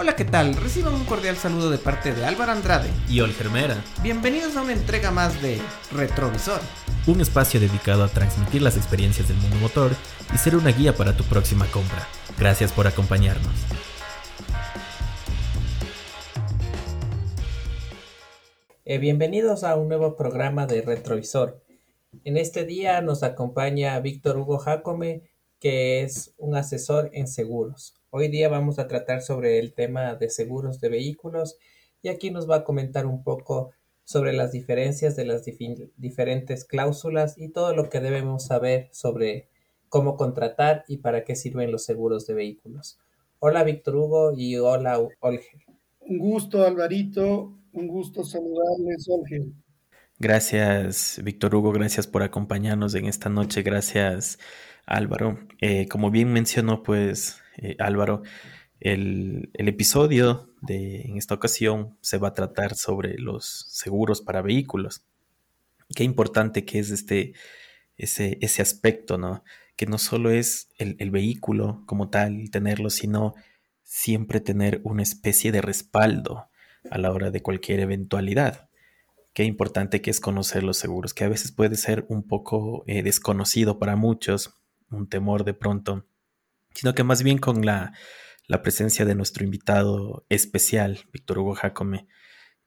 Hola, ¿qué tal? Reciban un cordial saludo de parte de Álvaro Andrade y Olgermera. Bienvenidos a una entrega más de Retrovisor, un espacio dedicado a transmitir las experiencias del mundo motor y ser una guía para tu próxima compra. Gracias por acompañarnos. Eh, bienvenidos a un nuevo programa de Retrovisor. En este día nos acompaña Víctor Hugo Jacome, que es un asesor en seguros. Hoy día vamos a tratar sobre el tema de seguros de vehículos y aquí nos va a comentar un poco sobre las diferencias de las diferentes cláusulas y todo lo que debemos saber sobre cómo contratar y para qué sirven los seguros de vehículos. Hola Víctor Hugo y hola Olger. Un gusto Alvarito, un gusto saludarles Olger. Gracias Víctor Hugo, gracias por acompañarnos en esta noche, gracias Álvaro. Eh, como bien mencionó pues eh, Álvaro, el, episodio de en esta ocasión se va a tratar sobre los seguros para vehículos. Qué importante que es este, ese, ese aspecto, ¿no? Que no solo es el, el vehículo como tal, tenerlo, sino siempre tener una especie de respaldo a la hora de cualquier eventualidad. Qué importante que es conocer los seguros, que a veces puede ser un poco eh, desconocido para muchos, un temor de pronto sino que más bien con la, presencia de nuestro invitado especial, Víctor Hugo Jacome,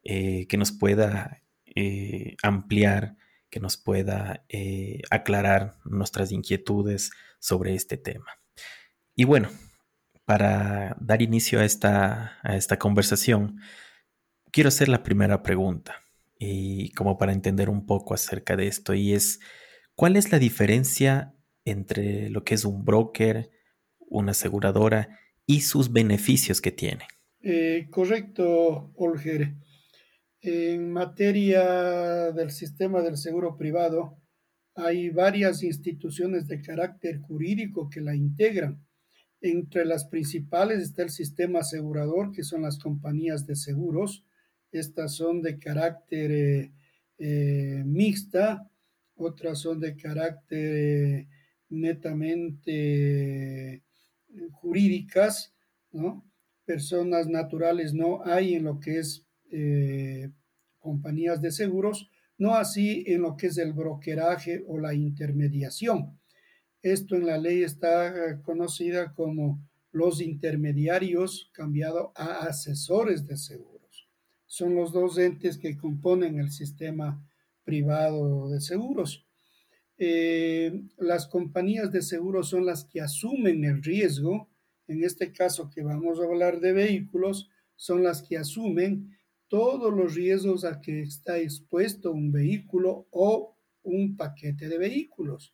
eh, que nos pueda eh, ampliar, que nos pueda eh, aclarar nuestras inquietudes sobre este tema. Y bueno, para dar inicio a esta, a esta conversación, quiero hacer la primera pregunta, y como para entender un poco acerca de esto, y es, ¿cuál es la diferencia entre lo que es un broker, una aseguradora y sus beneficios que tiene. Eh, correcto, Olger. En materia del sistema del seguro privado, hay varias instituciones de carácter jurídico que la integran. Entre las principales está el sistema asegurador, que son las compañías de seguros. Estas son de carácter eh, eh, mixta, otras son de carácter netamente jurídicas, ¿no? Personas naturales no hay en lo que es eh, compañías de seguros, no así en lo que es el brokeraje o la intermediación. Esto en la ley está eh, conocida como los intermediarios cambiado a asesores de seguros. Son los dos entes que componen el sistema privado de seguros. Eh, las compañías de seguros son las que asumen el riesgo, en este caso que vamos a hablar de vehículos, son las que asumen todos los riesgos a que está expuesto un vehículo o un paquete de vehículos.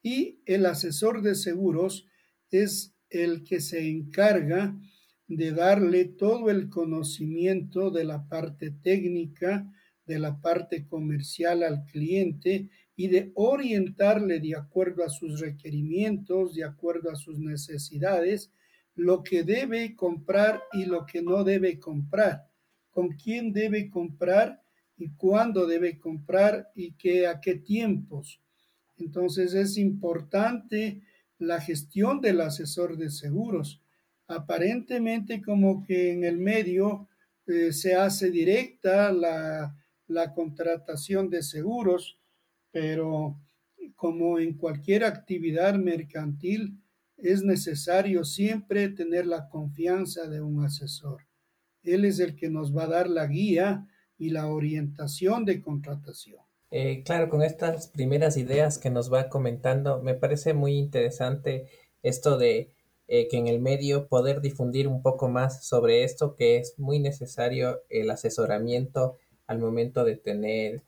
Y el asesor de seguros es el que se encarga de darle todo el conocimiento de la parte técnica, de la parte comercial al cliente y de orientarle de acuerdo a sus requerimientos, de acuerdo a sus necesidades, lo que debe comprar y lo que no debe comprar, con quién debe comprar y cuándo debe comprar y qué, a qué tiempos. Entonces es importante la gestión del asesor de seguros. Aparentemente como que en el medio eh, se hace directa la, la contratación de seguros, pero como en cualquier actividad mercantil, es necesario siempre tener la confianza de un asesor. Él es el que nos va a dar la guía y la orientación de contratación. Eh, claro, con estas primeras ideas que nos va comentando, me parece muy interesante esto de eh, que en el medio poder difundir un poco más sobre esto, que es muy necesario el asesoramiento al momento de tener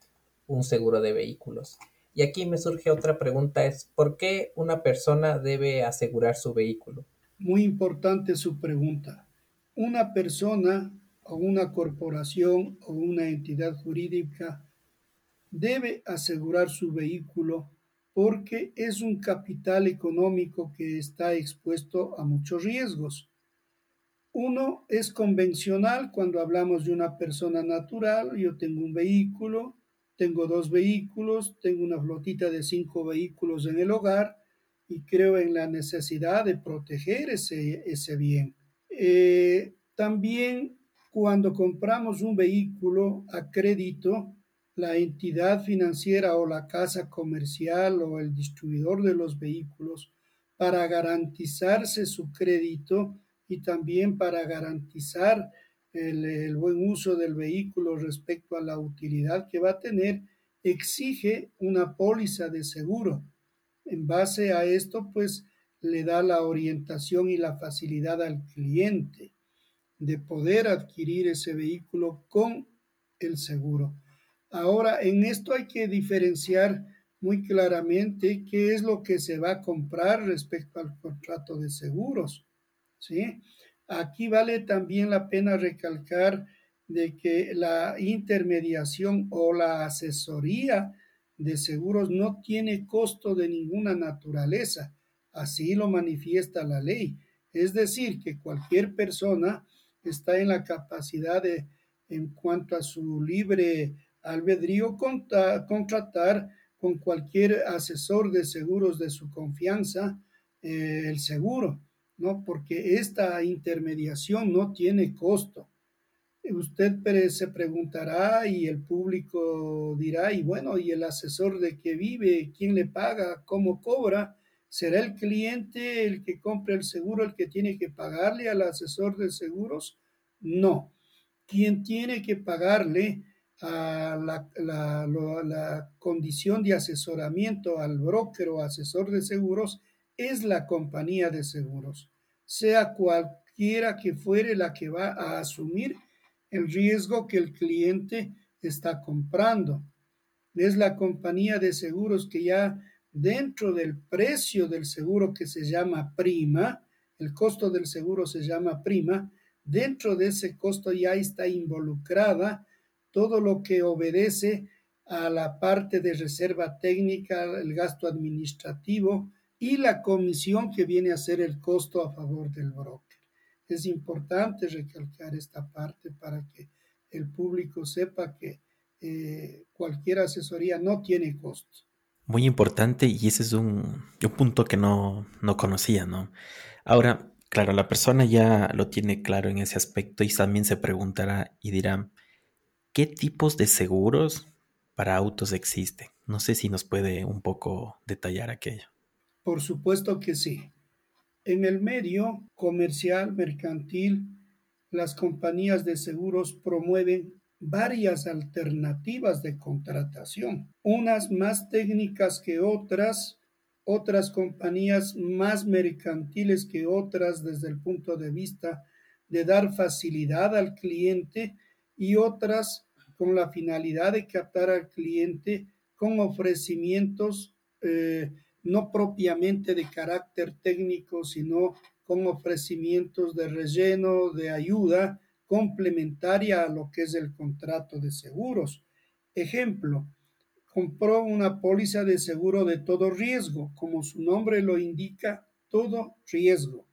un seguro de vehículos. Y aquí me surge otra pregunta, es ¿por qué una persona debe asegurar su vehículo? Muy importante su pregunta. Una persona o una corporación o una entidad jurídica debe asegurar su vehículo porque es un capital económico que está expuesto a muchos riesgos. Uno es convencional cuando hablamos de una persona natural, yo tengo un vehículo, tengo dos vehículos, tengo una flotita de cinco vehículos en el hogar y creo en la necesidad de proteger ese, ese bien. Eh, También cuando compramos un vehículo a crédito, la entidad financiera o la casa comercial o el distribuidor de los vehículos, para garantizarse su crédito y también para garantizar el, buen uso del vehículo respecto a la utilidad que va a tener, exige una póliza de seguro. En base a esto, pues le da la orientación y la facilidad al cliente de poder adquirir ese vehículo con el seguro. Ahora, en esto hay que diferenciar muy claramente qué es lo que se va a comprar respecto al contrato de seguros. ¿sí? Aquí vale también la pena recalcar de que la intermediación o la asesoría de seguros no tiene costo de ninguna naturaleza. Así lo manifiesta la ley. Es decir, que cualquier persona está en la capacidad de, en cuanto a su libre albedrío, contratar con cualquier asesor de seguros de su confianza eh, el seguro, ¿no? Porque esta intermediación no tiene costo. Usted se preguntará y el público dirá, y bueno, ¿y el asesor de qué vive? ¿Quién le paga? ¿Cómo cobra? ¿Será el cliente el que compra el seguro el que tiene que pagarle al asesor de seguros? No. Quien tiene que pagarle a la, condición de asesoramiento al broker o asesor de seguros es la compañía de seguros, sea cualquiera que fuere la que va a asumir el riesgo que el cliente está comprando. Es la compañía de seguros que ya dentro del precio del seguro que se llama prima, el costo del seguro se llama prima, dentro de ese costo ya está involucrada todo lo que obedece a la parte de reserva técnica, el gasto administrativo y la comisión que viene a ser el costo a favor del broker. Es importante recalcar esta parte para que el público sepa que eh, cualquier asesoría no tiene costo. Muy importante y ese es un, un punto que no, no conocía, ¿no? Ahora, claro, la persona ya lo tiene claro en ese aspecto y también se preguntará y dirá, ¿qué tipos de seguros para autos existen? No sé si nos puede un poco detallar aquello. Por supuesto que sí. En el medio comercial, mercantil, las compañías de seguros promueven varias alternativas de contratación, unas más técnicas que otras, otras compañías más mercantiles que otras desde el punto de vista de dar facilidad al cliente y otras con la finalidad de captar al cliente con ofrecimientos eh, no propiamente de carácter técnico, sino con ofrecimientos de relleno, de ayuda, complementaria a lo que es el contrato de seguros. Ejemplo, compró una póliza de seguro de todo riesgo, como su nombre lo indica, todo riesgo.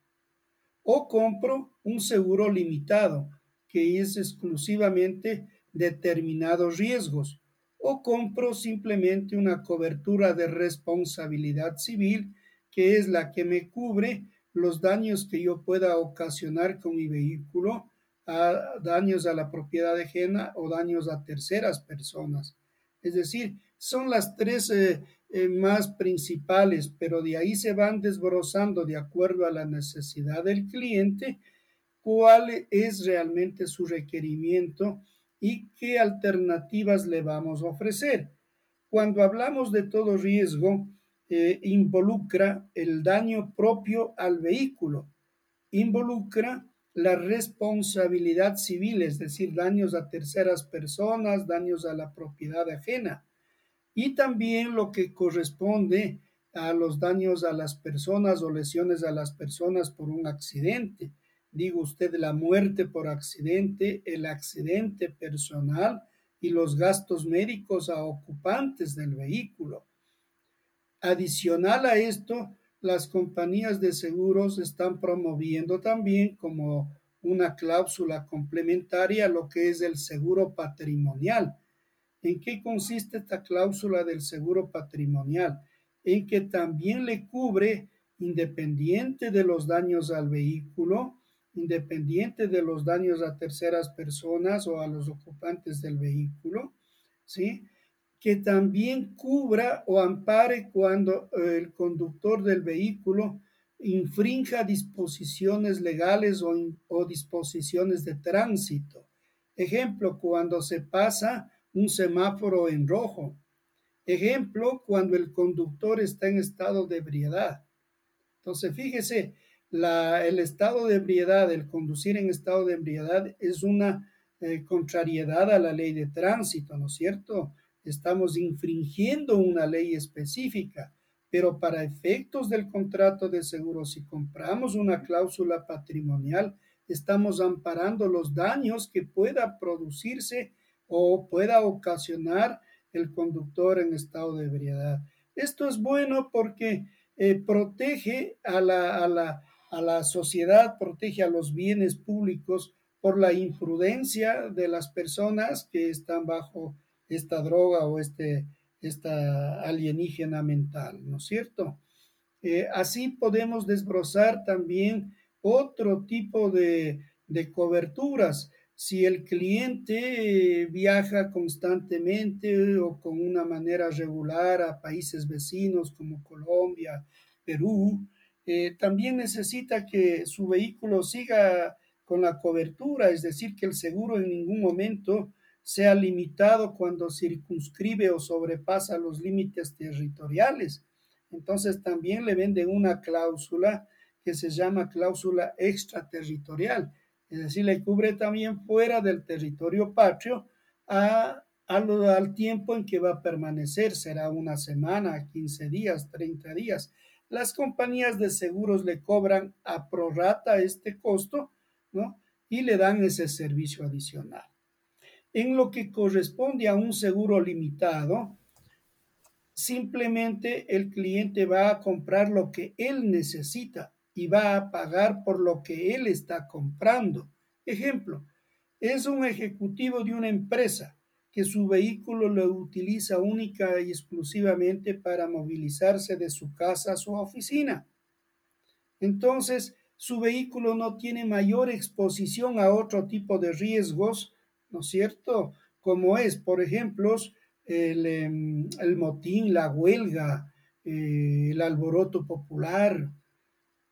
O compro un seguro limitado, que es exclusivamente determinados riesgos. O compro simplemente una cobertura de responsabilidad civil, que es la que me cubre los daños que yo pueda ocasionar con mi vehículo a daños a la propiedad ajena o daños a terceras personas. Es decir, son las tres eh, eh, más principales, pero de ahí se van desbrozando de acuerdo a la necesidad del cliente, cuál es realmente su requerimiento y qué alternativas le vamos a ofrecer. Cuando hablamos de todo riesgo, eh, involucra el daño propio al vehículo, involucra la responsabilidad civil, es decir, daños a terceras personas, daños a la propiedad ajena, y también lo que corresponde a los daños a las personas o lesiones a las personas por un accidente. Digo usted la muerte por accidente, el accidente personal y los gastos médicos a ocupantes del vehículo. Adicional a esto, las compañías de seguros están promoviendo también como una cláusula complementaria lo que es el seguro patrimonial. ¿En qué consiste esta cláusula del seguro patrimonial? En que también le cubre, independiente de los daños al vehículo, independiente de los daños a terceras personas o a los ocupantes del vehículo, ¿sí? que también cubra o ampare cuando eh, el conductor del vehículo infrinja disposiciones legales o, o disposiciones de tránsito. Ejemplo, cuando se pasa un semáforo en rojo. Ejemplo, cuando el conductor está en estado de ebriedad. Entonces, fíjese, la, el estado de ebriedad, el conducir en estado de ebriedad es una eh, contrariedad a la ley de tránsito, ¿no es cierto? Estamos infringiendo una ley específica, pero para efectos del contrato de seguro, si compramos una cláusula patrimonial, estamos amparando los daños que pueda producirse o pueda ocasionar el conductor en estado de ebriedad. Esto es bueno porque eh, protege a la, a, la, a la sociedad, protege a los bienes públicos por la imprudencia de las personas que están bajo esta droga o este, esta alienígena mental, ¿no es cierto? Eh, así podemos desbrozar también otro tipo de, de coberturas. Si el cliente viaja constantemente o con una manera regular a países vecinos como Colombia, Perú, eh, también necesita que su vehículo siga con la cobertura, es decir, que el seguro en ningún momento sea limitado cuando circunscribe o sobrepasa los límites territoriales. Entonces también le venden una cláusula que se llama cláusula extraterritorial, es decir, le cubre también fuera del territorio patrio a, al tiempo en que va a permanecer, será una semana, 15 días, 30 días. Las compañías de seguros le cobran a prorata este costo, ¿no? Y le dan ese servicio adicional. En lo que corresponde a un seguro limitado, simplemente el cliente va a comprar lo que él necesita y va a pagar por lo que él está comprando. Ejemplo, es un ejecutivo de una empresa que su vehículo lo utiliza única y exclusivamente para movilizarse de su casa a su oficina. Entonces, su vehículo no tiene mayor exposición a otro tipo de riesgos, ¿no es cierto? Como es, por ejemplo, el, em, motín, la huelga, eh, el alboroto popular,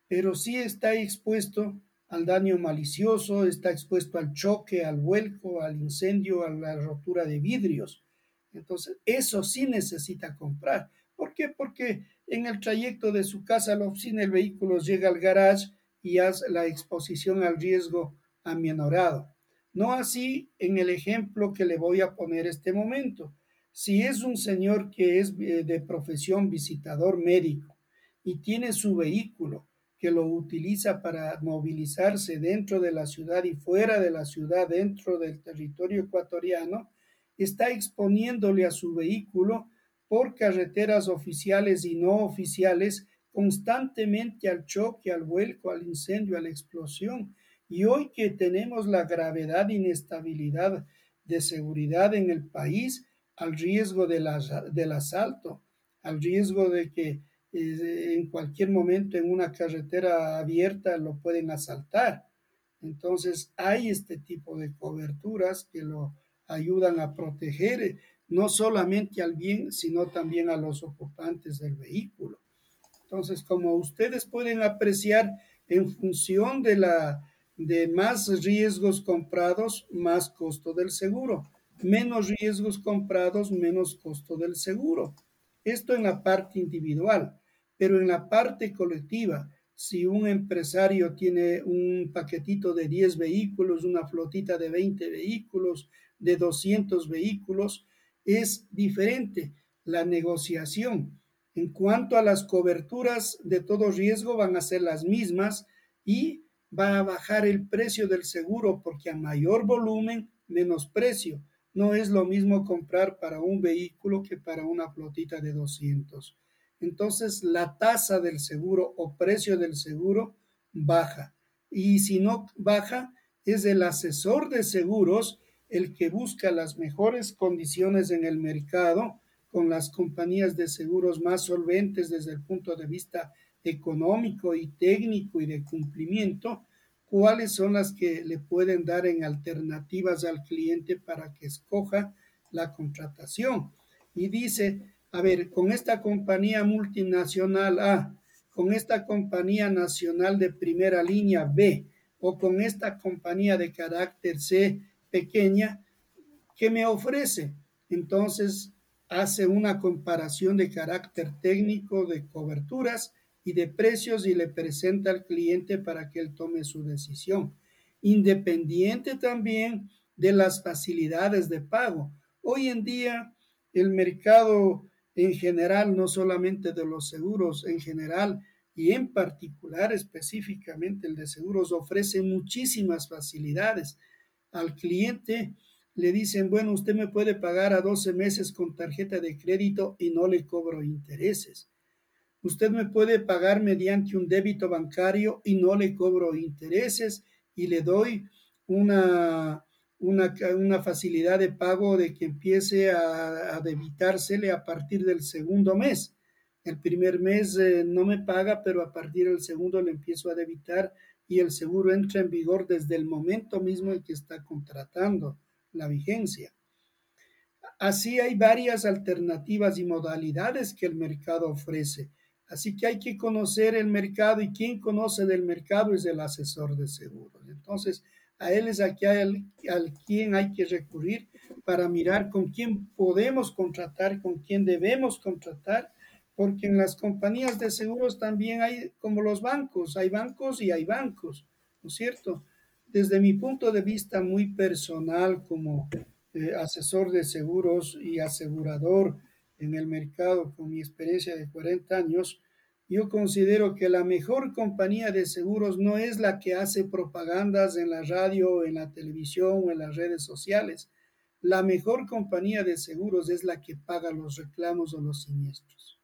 pero sí está expuesto al daño malicioso, está expuesto al choque, al vuelco, al incendio, a la rotura de vidrios. Entonces, eso sí necesita comprar. ¿Por qué? Porque en el trayecto de su casa a la oficina el vehículo llega al garage y hace la exposición al riesgo amenorado. No así en el ejemplo que le voy a poner este momento. Si es un señor que es eh, de profesión visitador médico y tiene su vehículo que lo utiliza para movilizarse dentro de la ciudad y fuera de la ciudad, dentro del territorio ecuatoriano, está exponiéndole a su vehículo por carreteras oficiales y no oficiales constantemente al choque, al vuelco, al incendio, a la explosión. Y hoy que tenemos la gravedad e inestabilidad de seguridad en el país, al riesgo del asalto, al riesgo de que en cualquier momento en una carretera abierta lo pueden asaltar. Entonces hay este tipo de coberturas que lo ayudan a proteger no solamente al bien, sino también a los ocupantes del vehículo. Entonces, como ustedes pueden apreciar, en función de la de más riesgos comprados, más costo del seguro. Menos riesgos comprados, menos costo del seguro. Esto en la parte individual. Pero en la parte colectiva, si un empresario tiene un paquetito de 10 vehículos, una flotita de 20 vehículos, de 200 vehículos, es diferente la negociación. En cuanto a las coberturas de todo riesgo, van a ser las mismas y va a bajar el precio del seguro porque a mayor volumen, menos precio. No es lo mismo comprar para un vehículo que para una flotita de 200 entonces la tasa del seguro o precio del seguro baja. Y si no baja, es el asesor de seguros el que busca las mejores condiciones en el mercado con las compañías de seguros más solventes desde el punto de vista económico y técnico y de cumplimiento cuáles son las que le pueden dar en alternativas al cliente para que escoja la contratación. Y dice, a ver, con esta compañía multinacional A, con esta compañía nacional de primera línea B o con esta compañía de carácter C pequeña, ¿qué me ofrece? Entonces hace una comparación de carácter técnico de coberturas y de precios y le presenta al cliente para que él tome su decisión, independiente también de las facilidades de pago. Hoy en día el mercado en general, no solamente de los seguros, en general y en particular específicamente el de seguros ofrece muchísimas facilidades. Al cliente le dicen, bueno, usted me puede pagar a 12 meses con tarjeta de crédito y no le cobro intereses. Usted me puede pagar mediante un débito bancario y no le cobro intereses y le doy una, una, facilidad de pago de que empiece a, a, debitársele a partir del segundo mes. El primer mes eh, no me paga, pero a partir del segundo le empiezo a debitar y el seguro entra en vigor desde el momento mismo en que está contratando la vigencia. Así hay varias alternativas y modalidades que el mercado ofrece. Así que hay que conocer el mercado y quien conoce del mercado es el asesor de seguros. Entonces, a él es aquí al, al quien hay que recurrir para mirar con quién podemos contratar, con quién debemos contratar, porque en las compañías de seguros también hay como los bancos, hay bancos y hay bancos, ¿no es cierto? Desde mi punto de vista muy personal como eh, asesor de seguros y asegurador en el mercado con mi experiencia de 40 años, yo considero que la mejor compañía de seguros no es la que hace propagandas en la radio, en la televisión o en las redes sociales. La mejor compañía de seguros es la que paga los reclamos o los siniestros.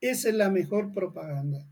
Esa es la mejor propaganda.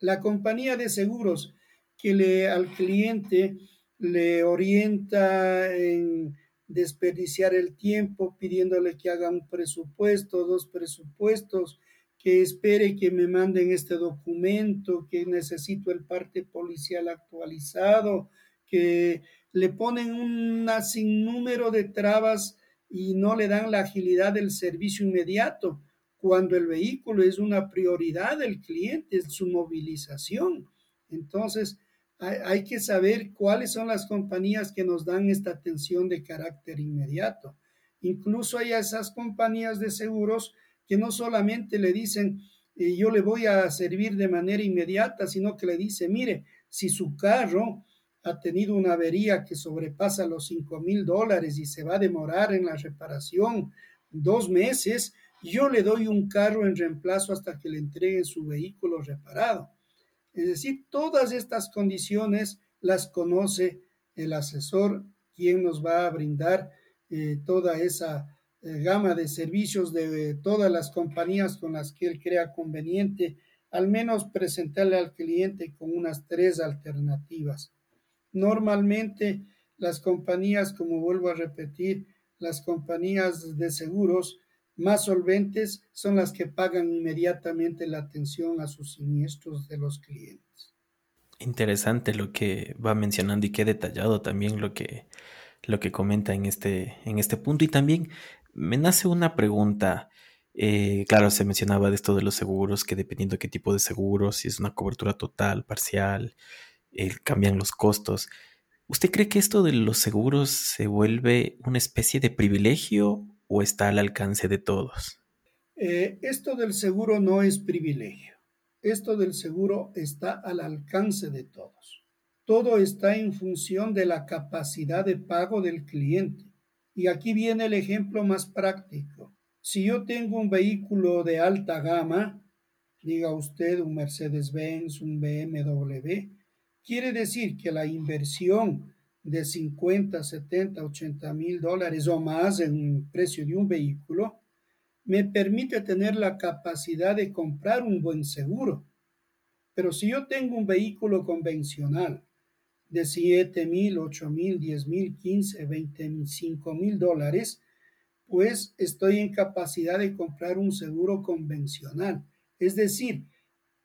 La compañía de seguros que le, al cliente le orienta en desperdiciar el tiempo pidiéndole que haga un presupuesto, dos presupuestos, que espere que me manden este documento, que necesito el parte policial actualizado, que le ponen un sinnúmero de trabas y no le dan la agilidad del servicio inmediato, cuando el vehículo es una prioridad del cliente, es su movilización. Entonces, hay, que saber cuáles son las compañías que nos dan esta atención de carácter inmediato. Incluso hay esas compañías de seguros que no solamente le dicen eh, yo le voy a servir de manera inmediata, sino que le dice, mire, si su carro ha tenido una avería que sobrepasa los 5 mil dólares y se va a demorar en la reparación dos meses, yo le doy un carro en reemplazo hasta que le entreguen su vehículo reparado. Es decir, todas estas condiciones las conoce el asesor, quien nos va a brindar eh, toda esa gama de servicios de todas las compañías con las que él crea conveniente, al menos presentarle al cliente con unas tres alternativas. Normalmente las compañías, como vuelvo a repetir, las compañías de seguros más solventes son las que pagan inmediatamente la atención a sus siniestros de los clientes. Interesante lo que va mencionando y qué detallado también lo que, lo que comenta en este, en este punto. Y también me nace una pregunta. Eh, claro, se mencionaba de esto de los seguros, que dependiendo de qué tipo de seguro, si es una cobertura total, parcial, eh, cambian los costos. ¿Usted cree que esto de los seguros se vuelve una especie de privilegio o está al alcance de todos? Eh, esto del seguro no es privilegio. Esto del seguro está al alcance de todos. Todo está en función de la capacidad de pago del cliente. Y aquí viene el ejemplo más práctico. Si yo tengo un vehículo de alta gama, diga usted un Mercedes-Benz, un BMW, quiere decir que la inversión de 50, 70, 80 mil dólares o más en un precio de un vehículo, me permite tener la capacidad de comprar un buen seguro. Pero si yo tengo un vehículo convencional de 7 mil, 8 mil, 10 mil, 15, 25 mil dólares, pues estoy en capacidad de comprar un seguro convencional. Es decir,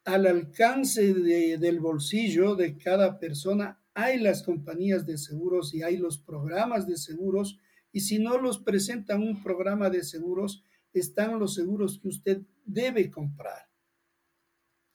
al alcance del bolsillo de cada persona hay las compañías de seguros y hay los programas de seguros, y si no los presentan un programa de seguros, están los seguros que usted debe comprar.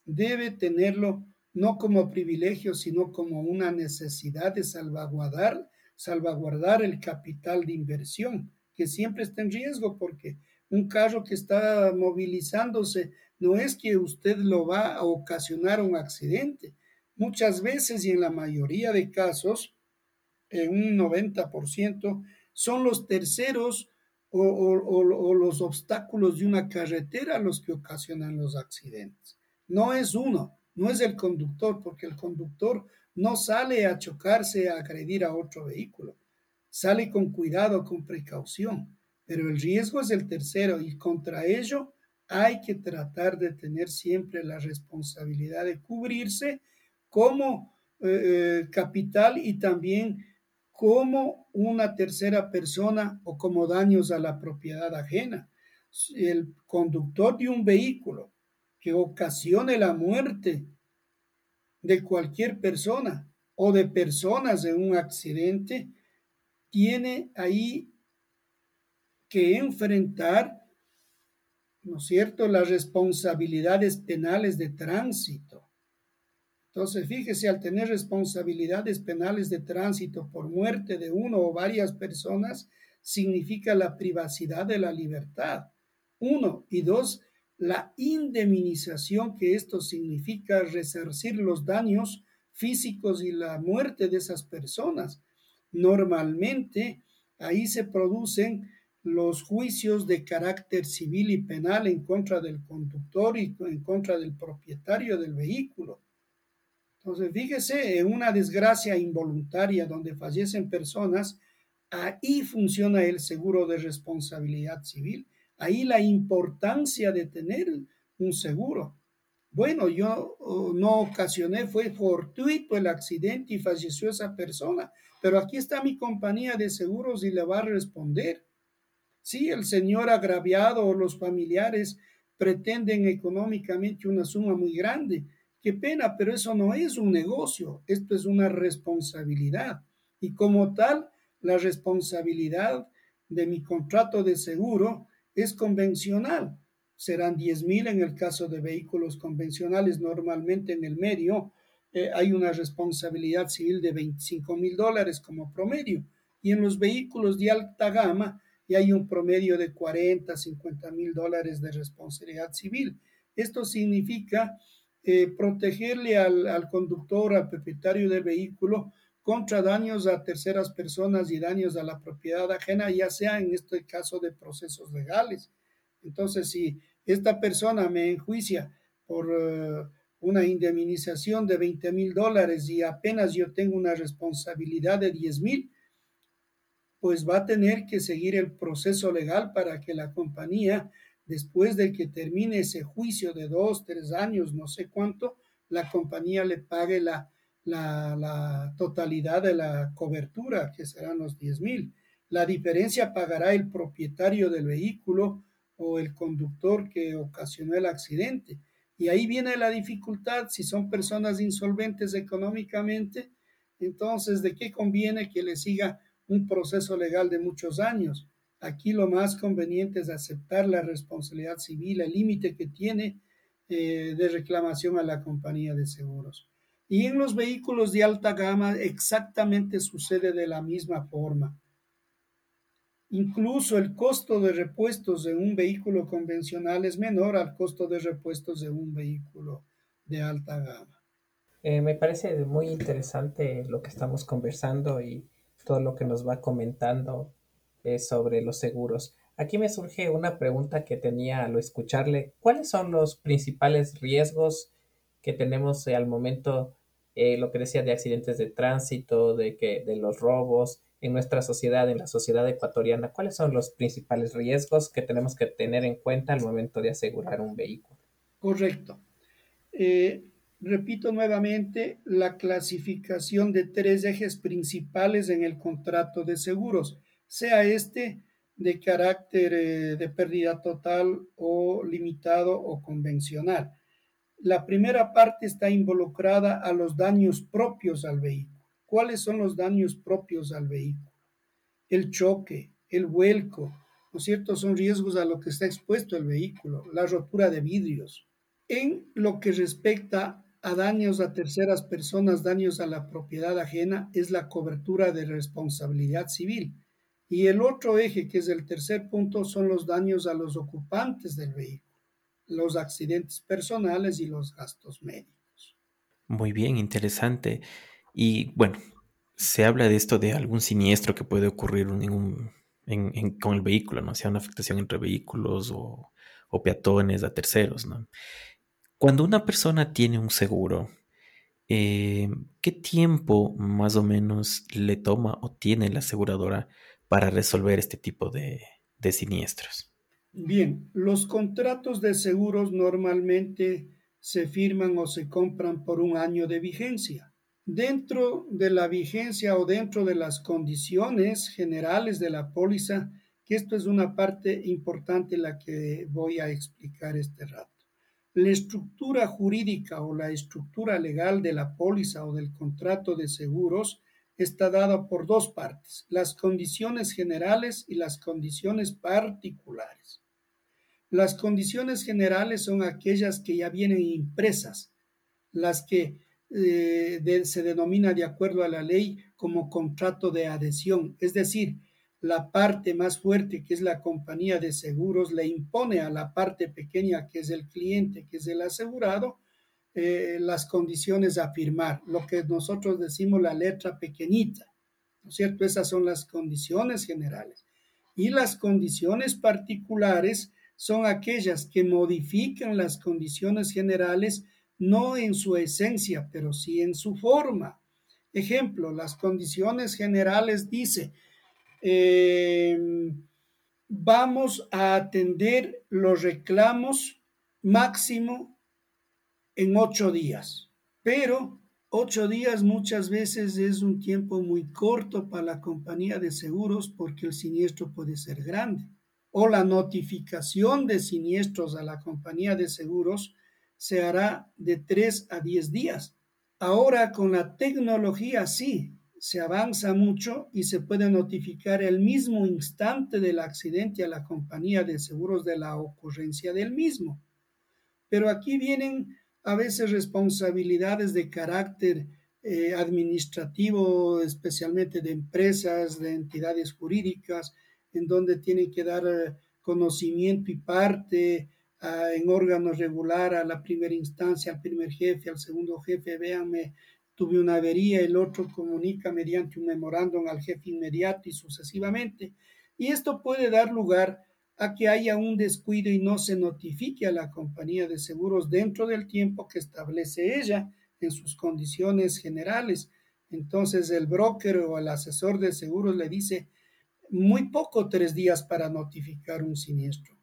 Debe tenerlo no como privilegio, sino como una necesidad de salvaguardar, salvaguardar el capital de inversión, que siempre está en riesgo porque un carro que está movilizándose no es que usted lo va a ocasionar un accidente. Muchas veces y en la mayoría de casos, en un 90%, son los terceros o, o, los obstáculos de una carretera los que ocasionan los accidentes. No es uno, no es el conductor, porque el conductor no sale a chocarse, a agredir a otro vehículo. Sale con cuidado, con precaución pero el riesgo es el tercero y contra ello hay que tratar de tener siempre la responsabilidad de cubrirse como eh, eh, capital y también como una tercera persona o como daños a la propiedad ajena. El conductor de un vehículo que ocasione la muerte de cualquier persona o de personas en un accidente, tiene ahí que enfrentar, ¿no es cierto?, las responsabilidades penales de tránsito. Entonces, fíjese, al tener responsabilidades penales de tránsito por muerte de uno o varias personas, significa la privacidad de la libertad. Uno. Y dos, la indemnización que esto significa resarcir los daños físicos y la muerte de esas personas. Normalmente ahí se producen los juicios de carácter civil y penal en contra del conductor y en contra del propietario del vehículo. Entonces, fíjese, en una desgracia involuntaria donde fallecen personas, ahí funciona el seguro de responsabilidad civil. Ahí la importancia de tener un seguro. Bueno, yo oh, no ocasioné, fue fortuito el accidente y falleció esa persona, pero aquí está mi compañía de seguros y le va a responder. Si el señor agraviado o los familiares pretenden económicamente una suma muy grande. Qué pena, pero eso no es un negocio, esto es una responsabilidad. Y como tal, la responsabilidad de mi contrato de seguro es convencional. Serán 10 mil en el caso de vehículos convencionales. Normalmente en el medio eh, hay una responsabilidad civil de 25 mil dólares como promedio. Y en los vehículos de alta gama y hay un promedio de 40, 50 mil dólares de responsabilidad civil. Esto significa eh, protegerle al, al conductor, al propietario del vehículo, contra daños a terceras personas y daños a la propiedad ajena, ya sea en este caso de procesos legales. Entonces, si esta persona me enjuicia por uh, una indemnización de 20 mil dólares y apenas yo tengo una responsabilidad de 10 mil, pues va a tener que seguir el proceso legal para que la compañía, después de que termine ese juicio de dos, tres años, no sé cuánto, la compañía le pague la, la, totalidad de la cobertura, que serán los 10 mil. La diferencia pagará el propietario del vehículo o el conductor que ocasionó el accidente. Y ahí viene la dificultad, si son personas insolventes económicamente, entonces, ¿de qué conviene que le siga un proceso legal de muchos años. Aquí lo más conveniente es aceptar la responsabilidad civil, el límite que tiene eh, de reclamación a la compañía de seguros. Y en los vehículos de alta gama exactamente sucede de la misma forma. Incluso el costo de repuestos de un vehículo convencional es menor al costo de repuestos de un vehículo de alta gama. Eh, me parece muy interesante lo que estamos conversando y todo lo que nos va comentando eh, sobre los seguros. Aquí me surge una pregunta que tenía al escucharle. ¿Cuáles son los principales riesgos que tenemos al momento, eh, lo que decía de accidentes de tránsito, de, que, de los robos en nuestra sociedad, en la sociedad ecuatoriana? ¿Cuáles son los principales riesgos que tenemos que tener en cuenta al momento de asegurar un vehículo? Correcto. Eh, Repito nuevamente la clasificación de tres ejes principales en el contrato de seguros, sea este de carácter eh, de pérdida total o limitado o convencional. La primera parte está involucrada a los daños propios al vehículo. cuáles son los daños propios al vehículo. El choque, el vuelco, ¿no es cierto? Son riesgos a lo que está expuesto el vehículo, la rotura de vidrios. En lo que respecta a daños a terceras personas, daños a la propiedad ajena, es la cobertura de responsabilidad civil. Y el otro eje, que es el tercer punto, son los daños a los ocupantes del vehículo, los accidentes personales y los gastos médicos. Muy bien, interesante. Y bueno, se habla de esto de algún siniestro que puede ocurrir con el vehículo, ¿no? Sea una afectación entre vehículos o, peatones a terceros. Cuando una persona tiene un seguro, eh, ¿qué tiempo más o menos le toma o tiene la aseguradora para resolver este tipo de siniestros? Bien, los contratos de seguros normalmente se firman o se compran por un año de vigencia. Dentro de la vigencia o dentro de las condiciones generales de la póliza, que esto es una parte importante la que voy a explicar este rato. La estructura jurídica o la estructura legal de la póliza o del contrato de seguros está dada por dos partes, las condiciones generales y las condiciones particulares. Las condiciones generales son aquellas que ya vienen impresas, las que eh, se denomina de acuerdo a la ley como contrato de adhesión, es decir, la parte más fuerte, que es la compañía de seguros, le impone a la parte pequeña, que es el cliente, que es el asegurado, eh, las condiciones a firmar, lo que nosotros decimos la letra pequeñita, ¿no es cierto? Esas son las condiciones generales. Y las condiciones particulares son aquellas que modifican las condiciones generales, no en su esencia, pero sí en su forma. Ejemplo, las condiciones generales dice, Em, vamos a atender los reclamos máximo en ocho días, pero ocho días muchas veces es un tiempo muy corto para la compañía de seguros porque el siniestro puede ser grande. O la notificación de siniestros a la compañía de seguros se hará de tres a diez días. Ahora con la tecnología sí, se avanza mucho y se puede notificar el mismo instante del accidente a la compañía de seguros de la ocurrencia del mismo. Pero aquí vienen a veces responsabilidades de carácter eh, administrativo, especialmente de empresas, de entidades jurídicas, en donde tienen que dar eh, conocimiento y parte ah, en órganos regular a la primera instancia, al primer jefe, al segundo jefe, véanme tuve una avería, el otro comunica mediante un memorándum al jefe inmediato y sucesivamente. Y esto puede dar lugar a que haya un descuido y no se notifique a la compañía de seguros dentro del tiempo que establece ella en sus condiciones generales. Entonces el broker o el asesor de seguros le dice muy poco tres días para notificar un siniestro.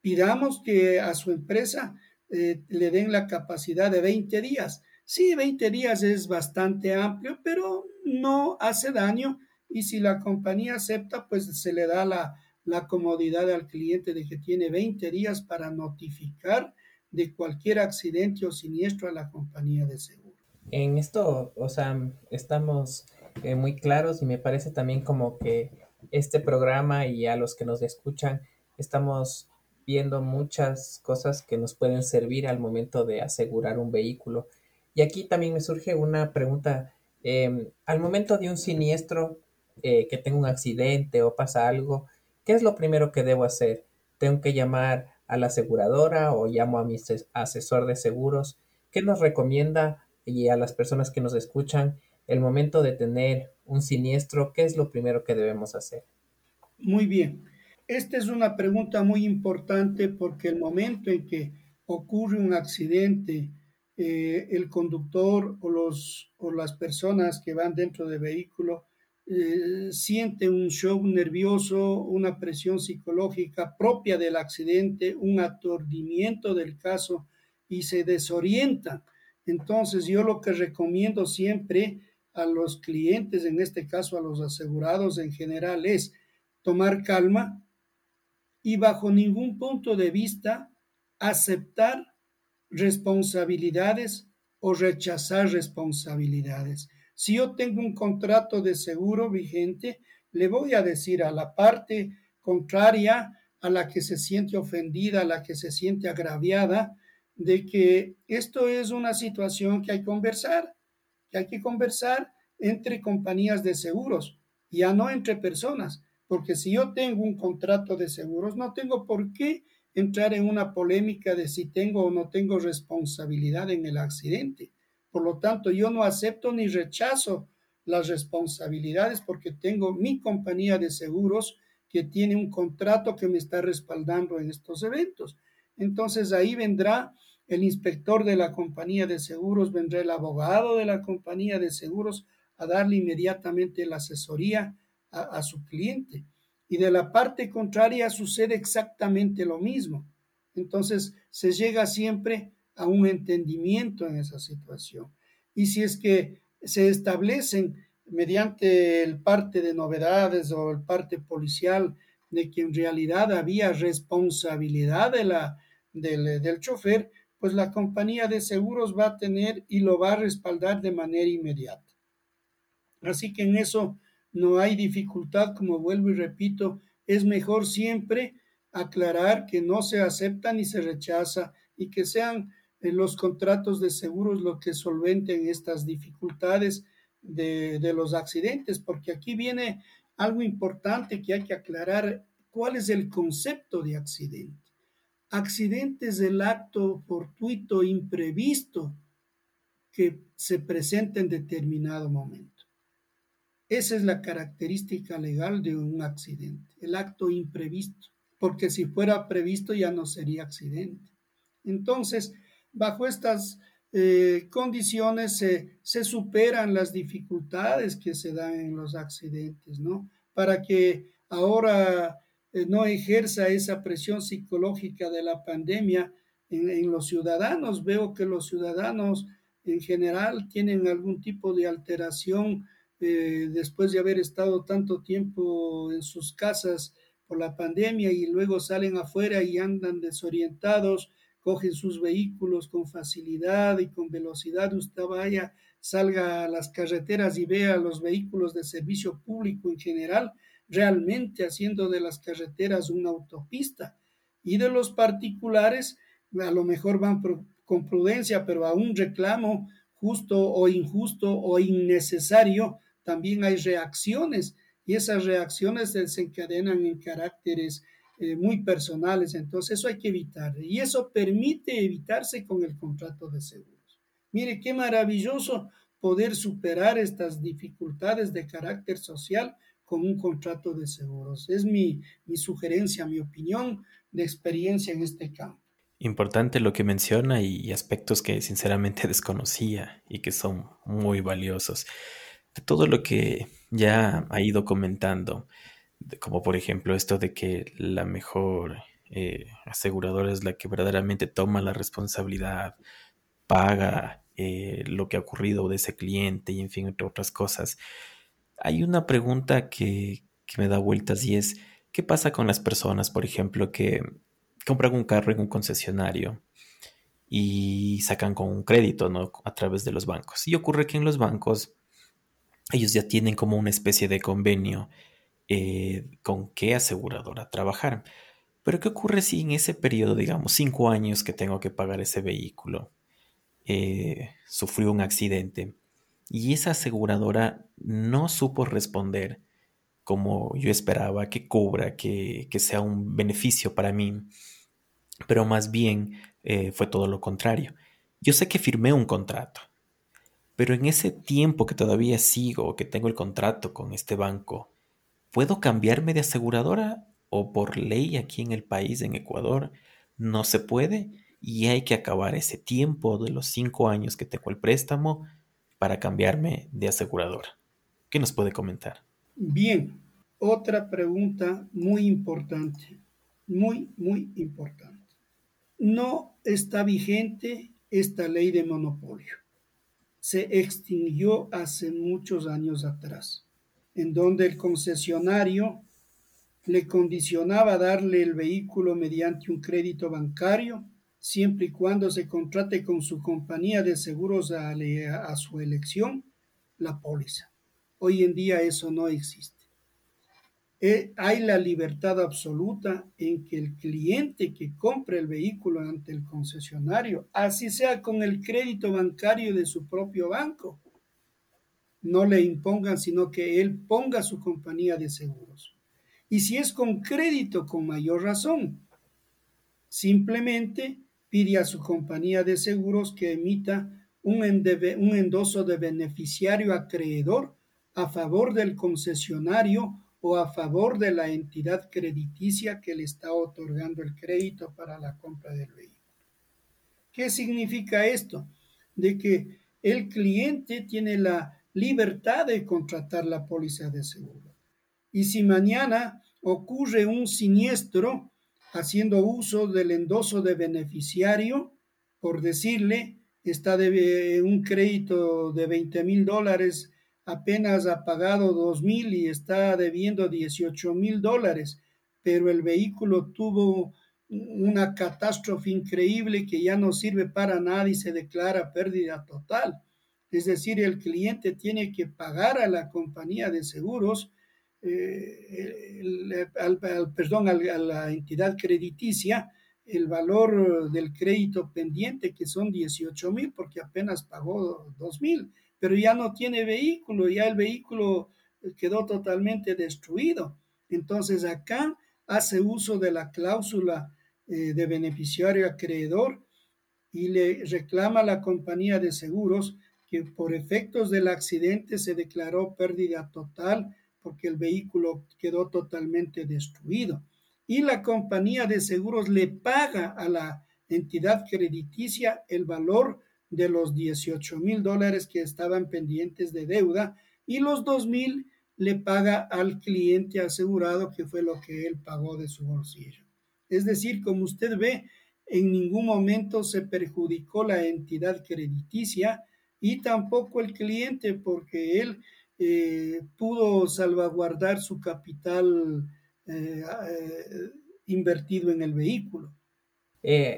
Pidamos que a su empresa eh, le den la capacidad de 20 días Sí, 20 días es bastante amplio, pero no hace daño y si la compañía acepta, pues se le da la, la comodidad al cliente de que tiene 20 días para notificar de cualquier accidente o siniestro a la compañía de seguro. En esto, o sea, estamos eh, muy claros y me parece también como que este programa y a los que nos escuchan estamos viendo muchas cosas que nos pueden servir al momento de asegurar un vehículo. Y aquí también me surge una pregunta. Em, al momento de un siniestro, eh, que tenga un accidente o pasa algo, ¿qué es lo primero que debo hacer? ¿Tengo que llamar a la aseguradora o llamo a mi asesor de seguros? ¿Qué nos recomienda y a las personas que nos escuchan el momento de tener un siniestro? ¿Qué es lo primero que debemos hacer? Muy bien. Esta es una pregunta muy importante porque el momento en que ocurre un accidente, eh, el conductor o, los, o las personas que van dentro del vehículo eh, sienten un shock nervioso, una presión psicológica propia del accidente, un aturdimiento del caso y se desorientan. Entonces yo lo que recomiendo siempre a los clientes, en este caso a los asegurados en general, es tomar calma y bajo ningún punto de vista aceptar responsabilidades o rechazar responsabilidades. Si yo tengo un contrato de seguro vigente, le voy a decir a la parte contraria, a la que se siente ofendida, a la que se siente agraviada, de que esto es una situación que hay que conversar, que hay que conversar entre compañías de seguros, ya no entre personas, porque si yo tengo un contrato de seguros, no tengo por qué entrar en una polémica de si tengo o no tengo responsabilidad en el accidente. Por lo tanto, yo no acepto ni rechazo las responsabilidades porque tengo mi compañía de seguros que tiene un contrato que me está respaldando en estos eventos. Entonces ahí vendrá el inspector de la compañía de seguros, vendrá el abogado de la compañía de seguros a darle inmediatamente la asesoría a, su cliente. Y de la parte contraria sucede exactamente lo mismo. Entonces se llega siempre a un entendimiento en esa situación. Y si es que se establecen mediante el parte de novedades o el parte policial de que en realidad había responsabilidad de la, del, del chofer, pues la compañía de seguros va a tener y lo va a respaldar de manera inmediata. Así que en eso no hay dificultad, como vuelvo y repito, es mejor siempre aclarar que no se acepta ni se rechaza y que sean eh, los contratos de seguros lo que solventen estas dificultades de, de los accidentes, porque aquí viene algo importante que hay que aclarar, cuál es el concepto de accidente. Accidente es el acto fortuito imprevisto que se presenta en determinado momento. Esa es la característica legal de un accidente, el acto imprevisto, porque si fuera previsto ya no sería accidente. Entonces, bajo estas eh, condiciones se, se, superan las dificultades que se dan en los accidentes, ¿no? Para que ahora no ejerza esa presión psicológica de la pandemia en, en los ciudadanos. Veo que los ciudadanos en general tienen algún tipo de alteración eh, después de haber estado tanto tiempo en sus casas por la pandemia y luego salen afuera y andan desorientados, cogen sus vehículos con facilidad y con velocidad. Usted vaya, salga a las carreteras y vea los vehículos de servicio público en general, realmente haciendo de las carreteras una autopista. Y de los particulares, a lo mejor van con prudencia, pero a un reclamo justo o injusto o innecesario, también hay reacciones y esas reacciones se desencadenan en caracteres eh, muy personales, entonces eso hay que evitar y eso permite evitarse con el contrato de seguros. Mire qué maravilloso poder superar estas dificultades de carácter social con un contrato de seguros. Es mi, mi sugerencia, mi opinión de experiencia en este campo. Importante lo que menciona y aspectos que sinceramente desconocía y que son muy valiosos todo lo que ya ha ido comentando, como por ejemplo esto de que la mejor eh, aseguradora es la que verdaderamente toma la responsabilidad, paga eh, lo que ha ocurrido de ese cliente y en fin, entre otras cosas. Hay una pregunta que, me da vueltas y es, ¿qué pasa con las personas, por ejemplo, que compran un carro en un concesionario? y sacan con un crédito ¿no? a través de los bancos. Y ocurre que en los bancos ellos ya tienen como una especie de convenio eh, con qué aseguradora trabajar. Pero ¿qué ocurre si en ese periodo, digamos, cinco años que tengo que pagar ese vehículo, eh, sufrió un accidente y esa aseguradora no supo responder como yo esperaba que cubra, que, sea un beneficio para mí, pero más bien eh, fue todo lo contrario. Yo sé que firmé un contrato, pero en ese tiempo que todavía sigo, que tengo el contrato con este banco, ¿puedo cambiarme de aseguradora? ¿O por ley aquí en el país, en Ecuador, no se puede? Y hay que acabar ese tiempo de los cinco años que tengo el préstamo para cambiarme de aseguradora. ¿Qué nos puede comentar? Bien, otra pregunta muy importante, muy, muy importante. No está vigente esta ley de monopolio se extinguió hace muchos años atrás, en donde el concesionario le condicionaba darle el vehículo mediante un crédito bancario, siempre y cuando se contrate con su compañía de seguros a, a su elección, la póliza. Hoy en día eso no existe. Eh, hay la libertad absoluta en que el cliente que compre el vehículo ante el concesionario, así sea con el crédito bancario de su propio banco, no le impongan, sino que él ponga su compañía de seguros. Y si es con crédito, con mayor razón, simplemente pide a su compañía de seguros que emita un, un endoso de beneficiario acreedor a favor del concesionario o a favor de la entidad crediticia que le está otorgando el crédito para la compra del vehículo. ¿Qué significa esto? De que el cliente tiene la libertad de contratar la póliza de seguro. Y si mañana ocurre un siniestro haciendo uso del endoso de beneficiario, por decirle, está de un crédito de 20 mil dólares apenas ha pagado dos mil y está debiendo 18 mil dólares, pero el vehículo tuvo una catástrofe increíble que ya no sirve para nada y se declara pérdida total. Es decir, el cliente tiene que pagar a la compañía de seguros, eh, al, perdón, a la entidad crediticia, el valor del crédito pendiente, que son 18 mil, porque apenas pagó dos mil pero ya no tiene vehículo, ya el vehículo quedó totalmente destruido. Entonces acá hace uso de la cláusula eh, de beneficiario acreedor y le reclama a la compañía de seguros que por efectos del accidente se declaró pérdida total porque el vehículo quedó totalmente destruido. Y la compañía de seguros le paga a la entidad crediticia el valor de los 18 mil dólares que estaban pendientes de deuda y los 2 mil le paga al cliente asegurado que fue lo que él pagó de su bolsillo. Es decir, como usted ve, en ningún momento se perjudicó la entidad crediticia y tampoco el cliente porque él eh, pudo salvaguardar su capital eh, eh, invertido en el vehículo.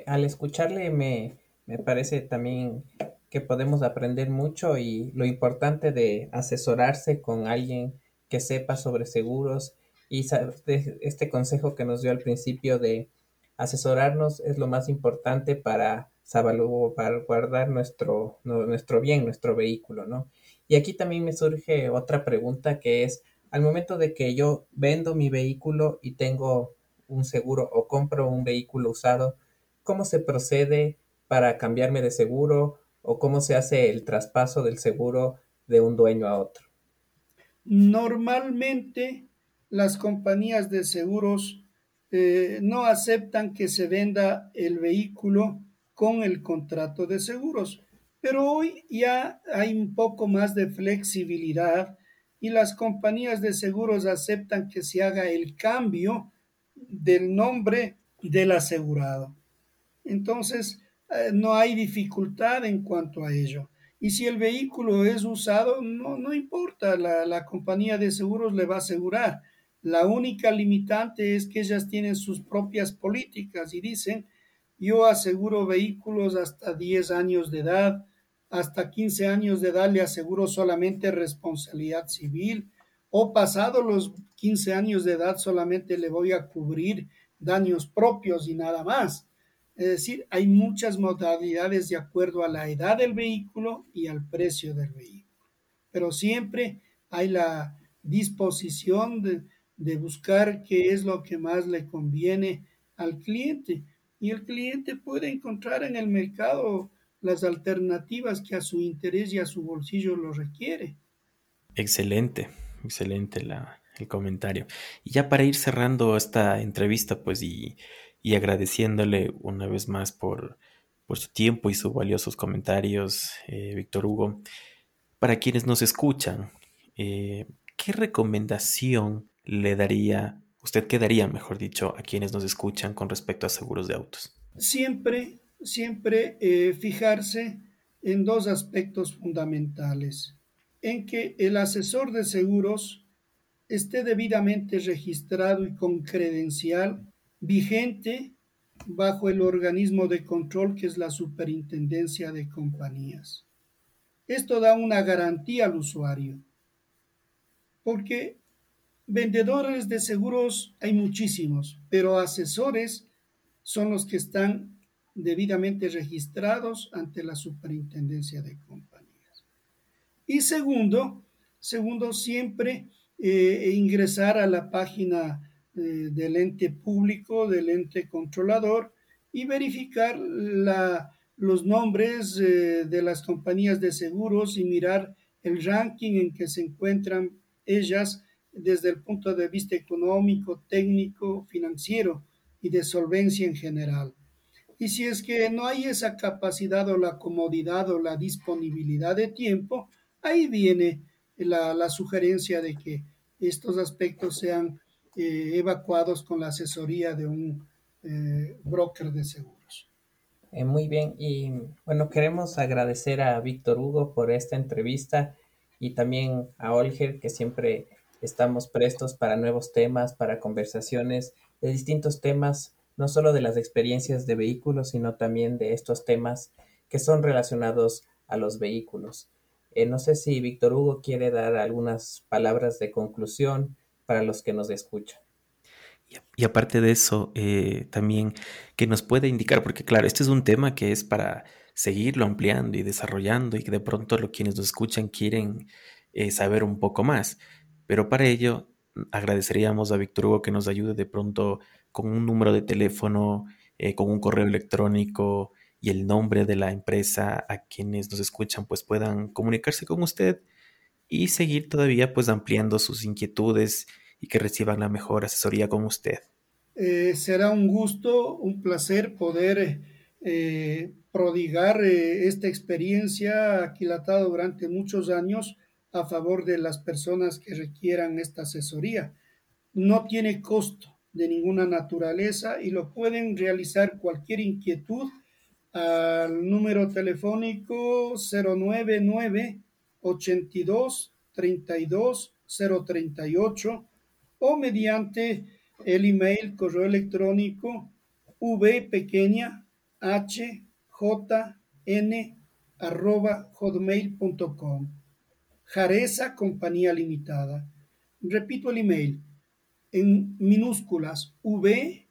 al escucharle me, me parece también que podemos aprender mucho y lo importante de asesorarse con alguien que sepa sobre seguros y este consejo que nos dio al principio de asesorarnos es lo más importante para guardar nuestro, nuestro bien, nuestro vehículo, ¿no? Y aquí también me surge otra pregunta que es, al momento de que yo vendo mi vehículo y tengo un seguro o compro un vehículo usado, ¿cómo se procede para cambiarme de seguro o cómo se hace el traspaso del seguro de un dueño a otro? Normalmente las compañías de seguros eh, no aceptan que se venda el vehículo con el contrato de seguros, pero hoy ya hay un poco más de flexibilidad y las compañías de seguros aceptan que se haga el cambio del nombre del asegurado. Entonces, eh, no hay dificultad en cuanto a ello. Y si el vehículo es usado, no, no importa, la, la, compañía de seguros le va a asegurar. La única limitante es que ellas tienen sus propias políticas y dicen, yo aseguro vehículos hasta 10 años de edad, hasta 15 años de edad le aseguro solamente responsabilidad civil, o pasado los 15 años de edad solamente le voy a cubrir daños propios y nada más. Es decir, hay muchas modalidades de acuerdo a la edad del vehículo y al precio del vehículo. Pero siempre hay la disposición de, buscar qué es lo que más le conviene al cliente. Y el cliente puede encontrar en el mercado las alternativas que a su interés y a su bolsillo lo requiere. Excelente, excelente el comentario. Y ya para ir cerrando esta entrevista, pues y y agradeciéndole una vez más por, su tiempo y sus valiosos comentarios, eh, Víctor Hugo. Para quienes nos escuchan, eh, ¿qué recomendación le daría, usted qué daría, mejor dicho, a quienes nos escuchan con respecto a seguros de autos? Siempre, siempre eh, fijarse en dos aspectos fundamentales. En que el asesor de seguros esté debidamente registrado y con credencial vigente bajo el organismo de control que es la Superintendencia de Compañías. Esto da una garantía al usuario, porque vendedores de seguros hay muchísimos, pero asesores son los que están debidamente registrados ante la superintendencia de compañías. Y segundo, segundo siempre eh, ingresar a la página eh, del ente público, del ente controlador y verificar los nombres eh, de las compañías de seguros y mirar el ranking en que se encuentran ellas desde el punto de vista económico, técnico, financiero y de solvencia en general. Y si es que no hay esa capacidad o la comodidad o la disponibilidad de tiempo, ahí viene la, sugerencia de que estos aspectos sean eh, evacuados con la asesoría de un eh, broker de seguros. Eh, muy bien, y bueno, queremos agradecer a Víctor Hugo por esta entrevista y también a Olger, que siempre estamos prestos para nuevos temas, para conversaciones de distintos temas no solo de las experiencias de vehículos, sino también de estos temas que son relacionados a los vehículos. Eh, no sé si Víctor Hugo quiere dar algunas palabras de conclusión para los que nos escuchan. Y, aparte de eso, eh, también que nos puede indicar, porque claro, este es un tema que es para seguirlo ampliando y desarrollando y que de pronto los quienes nos escuchan quieren eh, saber un poco más. Pero para ello agradeceríamos a Víctor Hugo que nos ayude de pronto con un número de teléfono, eh, con un correo electrónico y el nombre de la empresa a quienes nos escuchan pues puedan comunicarse con usted y seguir todavía pues ampliando sus inquietudes y que reciban la mejor asesoría con usted. Eh, será un gusto, un placer poder eh, prodigar esta experiencia aquilatada durante muchos años a favor de las personas que requieran esta asesoría. No tiene costo de ninguna naturaleza y lo pueden realizar cualquier inquietud al número telefónico 099 82 32 038 o mediante el email correo electrónico v pequeña h j n arroba hotmail.com Jareza Compañía Limitada. Repito el email en minúsculas v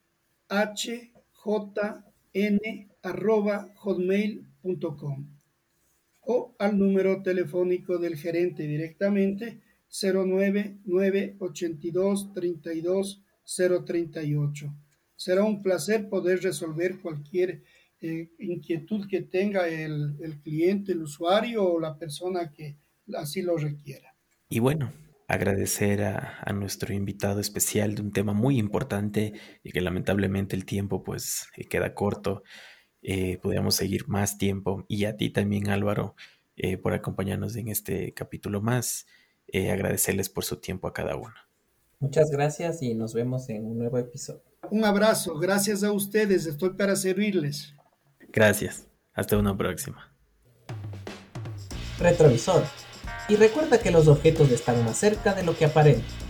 o al número telefónico del gerente directamente 099 82 32 038. Será un placer poder resolver cualquier eh, inquietud que tenga el cliente, el usuario o la persona que así lo requiera. Y bueno, agradecer a, nuestro invitado especial de un tema muy importante y que lamentablemente el tiempo pues eh, queda corto. Eh, podríamos seguir más tiempo y a ti también Álvaro eh, por acompañarnos en este capítulo más. agradecerles por su tiempo a cada uno. Muchas gracias y nos vemos en un nuevo episodio. Un abrazo, gracias a ustedes, estoy para servirles. Gracias, hasta una próxima. Retrovisor y recuerda que los objetos están más cerca de lo que aparentan.